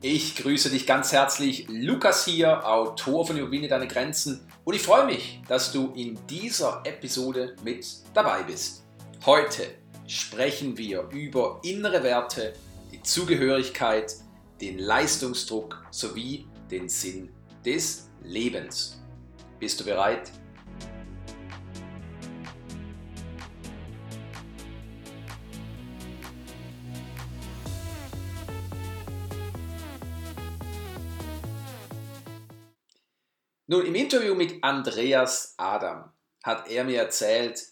Ich grüße dich ganz herzlich. Lukas hier, Autor von Überwinde deine Grenzen. Und ich freue mich, dass du in dieser Episode mit dabei bist. Heute sprechen wir über innere Werte, die Zugehörigkeit, den Leistungsdruck sowie den Sinn des Lebens. Bist du bereit? Nun, im Interview mit Andreas Adam hat er mir erzählt,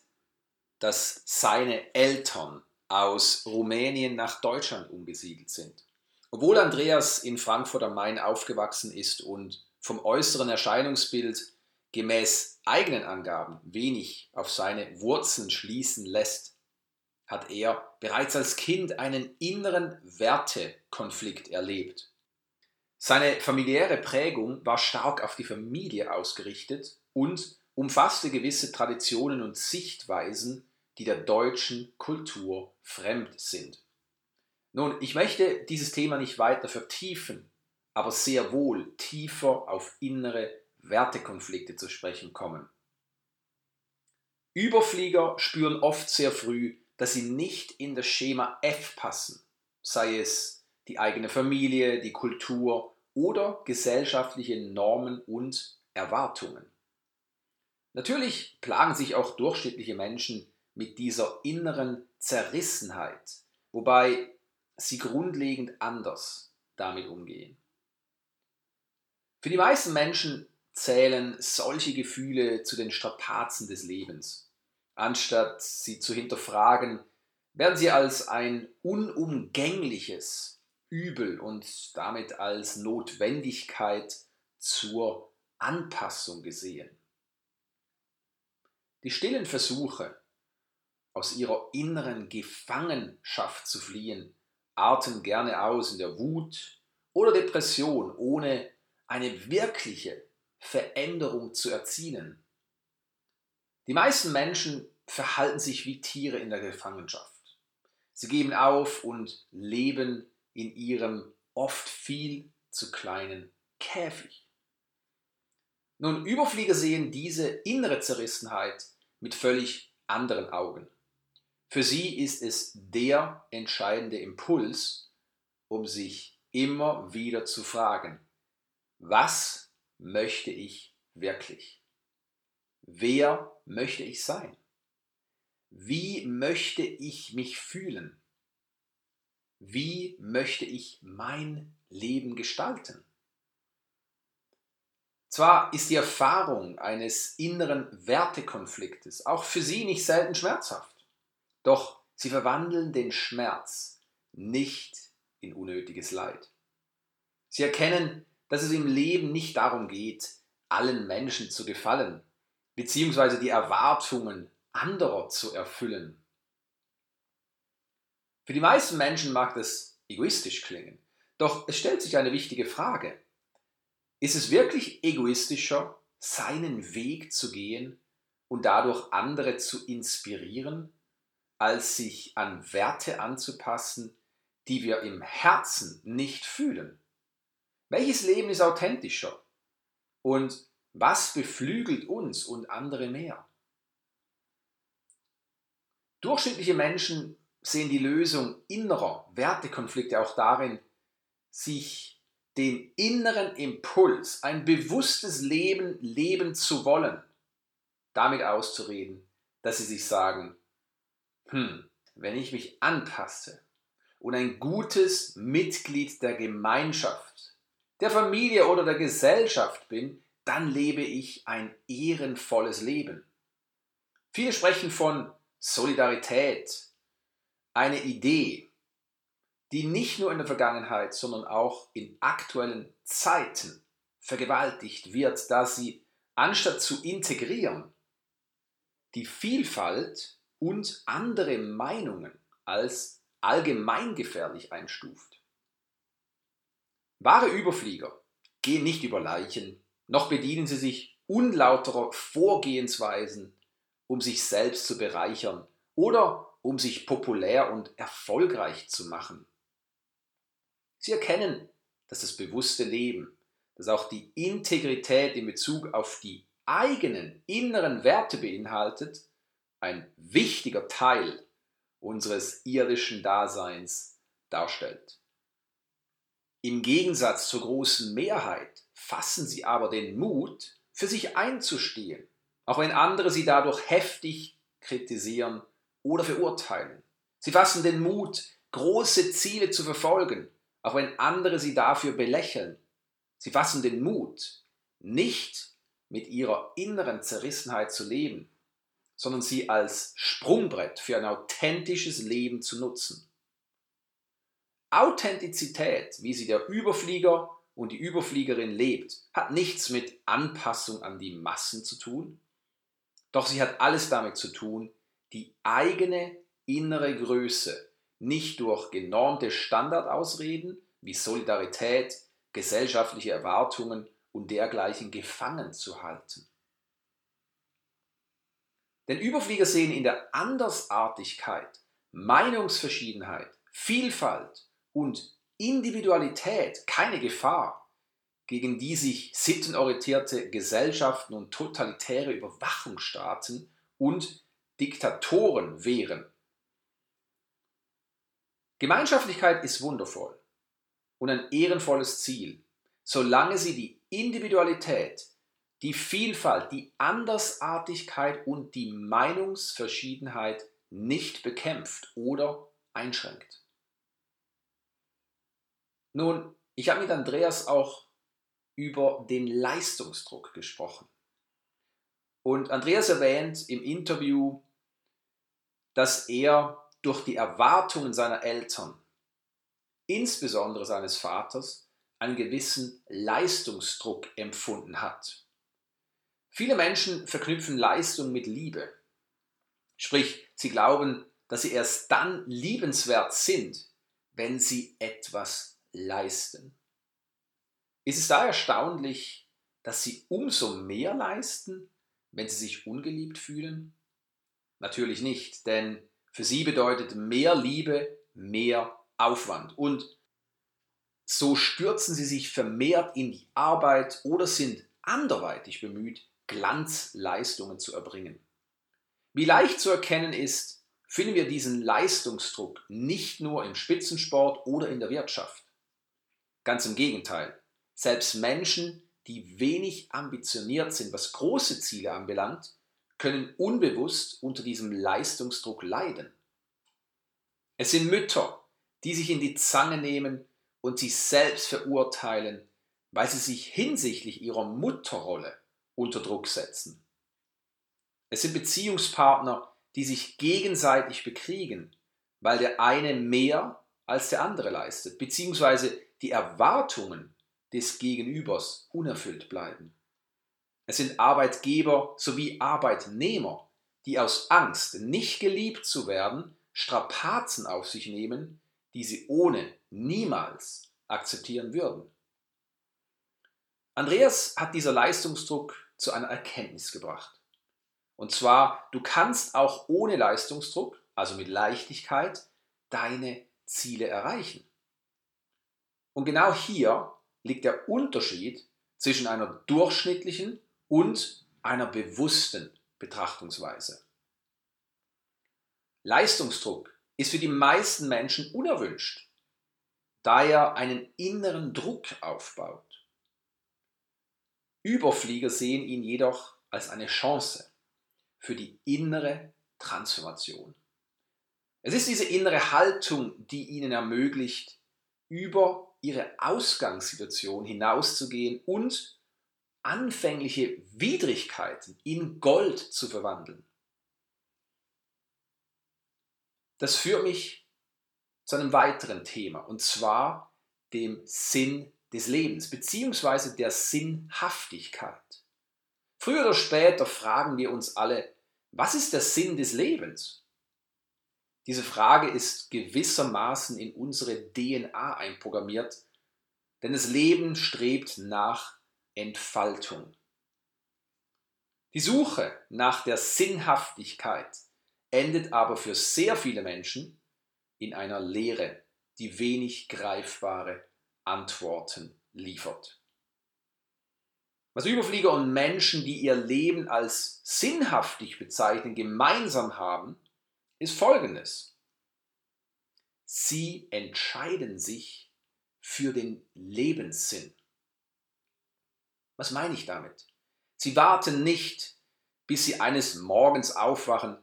dass seine Eltern aus Rumänien nach Deutschland umgesiedelt sind. Obwohl Andreas in Frankfurt am Main aufgewachsen ist und vom äußeren Erscheinungsbild gemäß eigenen Angaben wenig auf seine Wurzeln schließen lässt, hat er bereits als Kind einen inneren Wertekonflikt erlebt. Seine familiäre Prägung war stark auf die Familie ausgerichtet und umfasste gewisse Traditionen und Sichtweisen, die der deutschen Kultur fremd sind. Nun, ich möchte dieses Thema nicht weiter vertiefen, aber sehr wohl tiefer auf innere Wertekonflikte zu sprechen kommen. Überflieger spüren oft sehr früh, dass sie nicht in das Schema F passen, sei es die eigene Familie, die Kultur oder gesellschaftliche Normen und Erwartungen. Natürlich plagen sich auch durchschnittliche Menschen mit dieser inneren Zerrissenheit, wobei sie grundlegend anders damit umgehen. Für die meisten Menschen zählen solche Gefühle zu den Strapazen des Lebens. Anstatt sie zu hinterfragen, werden sie als ein unumgängliches Übel und damit als Notwendigkeit zur Anpassung gesehen. Die stillen Versuche, aus ihrer inneren Gefangenschaft zu fliehen, arten gerne aus in der Wut oder Depression, ohne eine wirkliche Veränderung zu erzielen. Die meisten Menschen verhalten sich wie Tiere in der Gefangenschaft. Sie geben auf und leben in ihrem oft viel zu kleinen Käfig. Nun, Überflieger sehen diese innere Zerrissenheit mit völlig anderen Augen. Für sie ist es der entscheidende Impuls, um sich immer wieder zu fragen, was möchte ich wirklich? Wer möchte ich sein? Wie möchte ich mich fühlen? Wie möchte ich mein Leben gestalten? Zwar ist die Erfahrung eines inneren Wertekonfliktes auch für Sie nicht selten schmerzhaft, doch Sie verwandeln den Schmerz nicht in unnötiges Leid. Sie erkennen, dass es im Leben nicht darum geht, allen Menschen zu gefallen, beziehungsweise die Erwartungen anderer zu erfüllen. Für die meisten Menschen mag das egoistisch klingen, doch es stellt sich eine wichtige Frage. Ist es wirklich egoistischer, seinen Weg zu gehen und dadurch andere zu inspirieren, als sich an Werte anzupassen, die wir im Herzen nicht fühlen? Welches Leben ist authentischer? Und was beflügelt uns und andere mehr? Durchschnittliche Menschen sehen die Lösung innerer Wertekonflikte auch darin, sich den inneren Impuls, ein bewusstes Leben leben zu wollen, damit auszureden, dass sie sich sagen, hm, wenn ich mich anpasse und ein gutes Mitglied der Gemeinschaft, der Familie oder der Gesellschaft bin, dann lebe ich ein ehrenvolles Leben. Viele sprechen von Solidarität, eine Idee, die nicht nur in der Vergangenheit, sondern auch in aktuellen Zeiten vergewaltigt wird, da sie, anstatt zu integrieren, die Vielfalt und andere Meinungen als allgemeingefährlich einstuft. Wahre Überflieger gehen nicht über Leichen, noch bedienen sie sich unlauterer Vorgehensweisen, um sich selbst zu bereichern oder um sich populär und erfolgreich zu machen. Sie erkennen dass das bewusste Leben, dass auch die Integrität in Bezug auf die eigenen inneren Werte beinhaltet, ein wichtiger Teil unseres irdischen Daseins darstellt. Im Gegensatz zur großen Mehrheit fassen sie aber den Mut, für sich einzustehen, auch wenn andere sie dadurch heftig kritisieren oder verurteilen. Sie fassen den Mut, große Ziele zu verfolgen, auch wenn andere sie dafür belächeln. Sie fassen den Mut, nicht mit ihrer inneren Zerrissenheit zu leben, sondern sie als Sprungbrett für ein authentisches Leben zu nutzen. Authentizität, wie sie der Überflieger und die Überfliegerin lebt, hat nichts mit Anpassung an die Massen zu tun, doch sie hat alles damit zu tun, die eigene innere Größe nicht durch genormte Standardausreden wie Solidarität, gesellschaftliche Erwartungen und dergleichen gefangen zu halten. Denn Überflieger sehen in der Andersartigkeit, Meinungsverschiedenheit, Vielfalt und Individualität keine Gefahr, gegen die sich sittenorientierte Gesellschaften und totalitäre Überwachungsstaaten und Diktatoren wehren. Gemeinschaftlichkeit ist wundervoll und ein ehrenvolles Ziel, solange sie die Individualität, die Vielfalt, die Andersartigkeit und die Meinungsverschiedenheit nicht bekämpft oder einschränkt. Nun, ich habe mit Andreas auch über den Leistungsdruck gesprochen. Und Andreas erwähnt im Interview, dass er durch die Erwartungen seiner Eltern, insbesondere seines Vaters, einen gewissen Leistungsdruck empfunden hat. Viele Menschen verknüpfen Leistung mit Liebe. Sprich, sie glauben, dass sie erst dann liebenswert sind, wenn sie etwas leisten. Ist es da erstaunlich, dass sie umso mehr leisten, wenn sie sich ungeliebt fühlen? Natürlich nicht, denn für sie bedeutet mehr Liebe mehr Aufwand und so stürzen sie sich vermehrt in die Arbeit oder sind anderweitig bemüht, Glanzleistungen zu erbringen. Wie leicht zu erkennen ist, finden wir diesen Leistungsdruck nicht nur im Spitzensport oder in der Wirtschaft. Ganz im Gegenteil. Selbst Menschen, die wenig ambitioniert sind, was große Ziele anbelangt, können unbewusst unter diesem Leistungsdruck leiden. Es sind Mütter, die sich in die Zange nehmen und sich selbst verurteilen, weil sie sich hinsichtlich ihrer Mutterrolle unter Druck setzen. Es sind Beziehungspartner, die sich gegenseitig bekriegen, weil der eine mehr als der andere leistet, beziehungsweise die Erwartungen des Gegenübers unerfüllt bleiben. Es sind Arbeitgeber sowie Arbeitnehmer, die aus Angst, nicht geliebt zu werden, Strapazen auf sich nehmen, die sie ohne niemals akzeptieren würden. Andreas hat dieser Leistungsdruck zu einer Erkenntnis gebracht. Und zwar, du kannst auch ohne Leistungsdruck, also mit Leichtigkeit, deine Ziele erreichen. Und genau hier liegt der Unterschied zwischen einer durchschnittlichen und einer bewussten Betrachtungsweise. Leistungsdruck ist für die meisten Menschen unerwünscht, da er einen inneren Druck aufbaut. Überflieger sehen ihn jedoch als eine Chance für die innere Transformation. Es ist diese innere Haltung, die ihnen ermöglicht, über ihre Ausgangssituation hinauszugehen und anfängliche Widrigkeiten in Gold zu verwandeln. Das führt mich zu einem weiteren Thema, und zwar dem Sinn des Lebens, beziehungsweise der Sinnhaftigkeit. Früher oder später fragen wir uns alle, was ist der Sinn des Lebens? Diese Frage ist gewissermaßen in unsere DNA einprogrammiert, denn das Leben strebt nach Entfaltung. Die Suche nach der Sinnhaftigkeit endet aber für sehr viele Menschen in einer Leere, die wenig greifbare Antworten liefert. Was Überflieger und Menschen, die ihr Leben als sinnhaftig bezeichnen, gemeinsam haben, ist Folgendes. Sie entscheiden sich für den Lebenssinn. Was meine ich damit? Sie warten nicht, bis sie eines Morgens aufwachen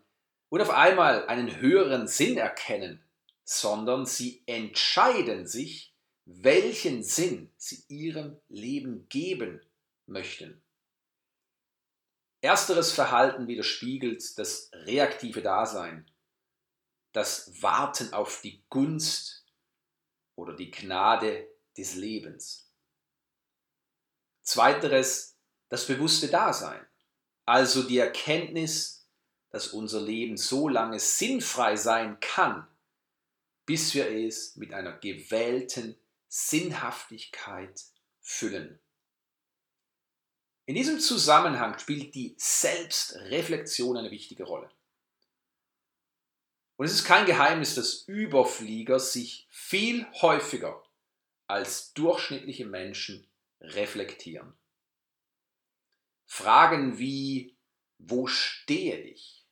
und auf einmal einen höheren Sinn erkennen, sondern sie entscheiden sich, welchen Sinn sie ihrem Leben geben möchten. Ersteres Verhalten widerspiegelt das reaktive Dasein, das Warten auf die Gunst oder die Gnade des Lebens. Zweiteres das bewusste Dasein, also die Erkenntnis, dass unser Leben so lange sinnfrei sein kann, bis wir es mit einer gewählten Sinnhaftigkeit füllen. In diesem Zusammenhang spielt die Selbstreflexion eine wichtige Rolle. Und es ist kein Geheimnis, dass Überflieger sich viel häufiger als durchschnittliche Menschen reflektieren. Fragen wie, wo stehe ich?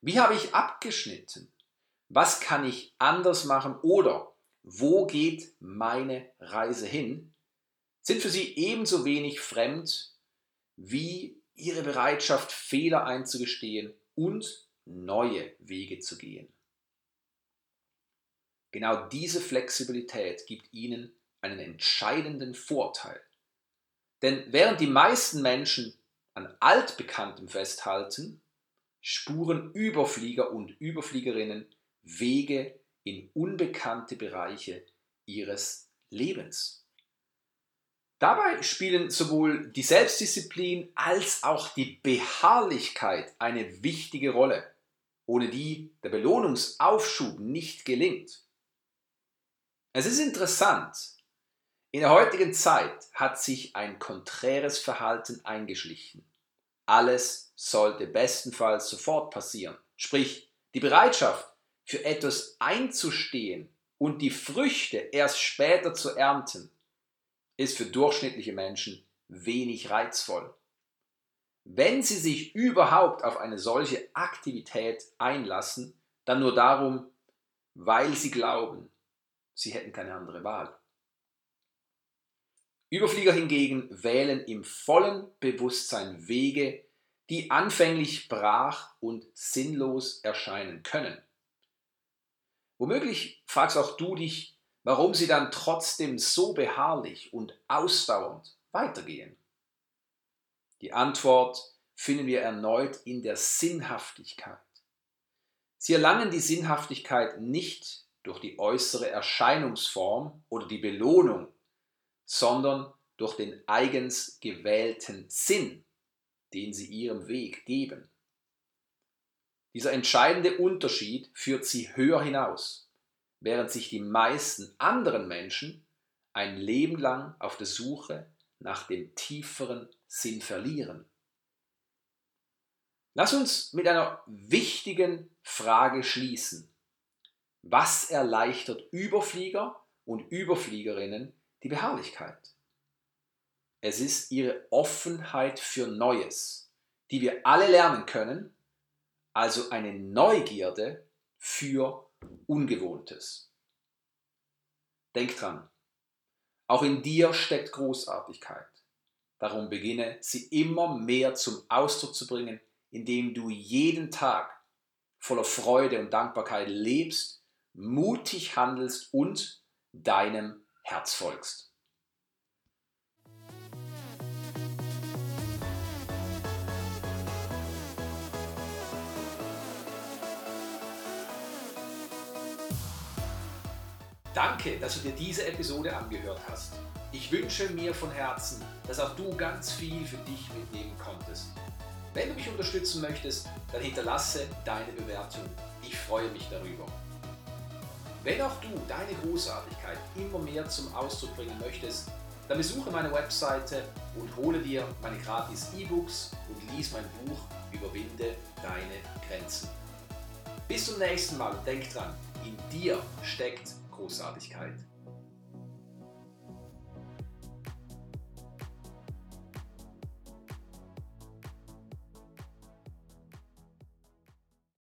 Wie habe ich abgeschnitten? Was kann ich anders machen? Oder wo geht meine Reise hin? sind für sie ebenso wenig fremd wie ihre Bereitschaft, Fehler einzugestehen und neue Wege zu gehen. Genau diese Flexibilität gibt ihnen einen entscheidenden Vorteil. Denn während die meisten Menschen an altbekanntem festhalten, spuren Überflieger und Überfliegerinnen Wege in unbekannte Bereiche ihres Lebens. Dabei spielen sowohl die Selbstdisziplin als auch die Beharrlichkeit eine wichtige Rolle, ohne die der Belohnungsaufschub nicht gelingt. Es ist interessant, in der heutigen Zeit hat sich ein konträres Verhalten eingeschlichen. Alles sollte bestenfalls sofort passieren. Sprich, die Bereitschaft, für etwas einzustehen und die Früchte erst später zu ernten, ist für durchschnittliche Menschen wenig reizvoll. Wenn sie sich überhaupt auf eine solche Aktivität einlassen, dann nur darum, weil sie glauben, sie hätten keine andere Wahl. Überflieger hingegen wählen im vollen Bewusstsein Wege, die anfänglich brach und sinnlos erscheinen können. Womöglich fragst auch du dich, warum sie dann trotzdem so beharrlich und ausdauernd weitergehen? Die Antwort finden wir erneut in der Sinnhaftigkeit. Sie erlangen die Sinnhaftigkeit nicht durch die äußere Erscheinungsform oder die Belohnung, sondern durch den eigens gewählten Sinn, den sie ihrem Weg geben. Dieser entscheidende Unterschied führt sie höher hinaus während sich die meisten anderen Menschen ein Leben lang auf der Suche nach dem tieferen Sinn verlieren. Lass uns mit einer wichtigen Frage schließen. Was erleichtert Überflieger und Überfliegerinnen die Beharrlichkeit? Es ist ihre Offenheit für Neues, die wir alle lernen können, also eine Neugierde für Ungewohntes. Denk dran, auch in dir steckt Großartigkeit. Darum beginne sie immer mehr zum Ausdruck zu bringen, indem du jeden Tag voller Freude und Dankbarkeit lebst, mutig handelst und deinem Herz folgst. Danke, dass du dir diese Episode angehört hast. Ich wünsche mir von Herzen, dass auch du ganz viel für dich mitnehmen konntest. Wenn du mich unterstützen möchtest, dann hinterlasse deine Bewertung. Ich freue mich darüber. Wenn auch du deine Großartigkeit immer mehr zum Ausdruck bringen möchtest, dann besuche meine Webseite und hole dir meine gratis E-Books und lies mein Buch Überwinde deine Grenzen. Bis zum nächsten Mal und denk dran, in dir steckt Großartigkeit.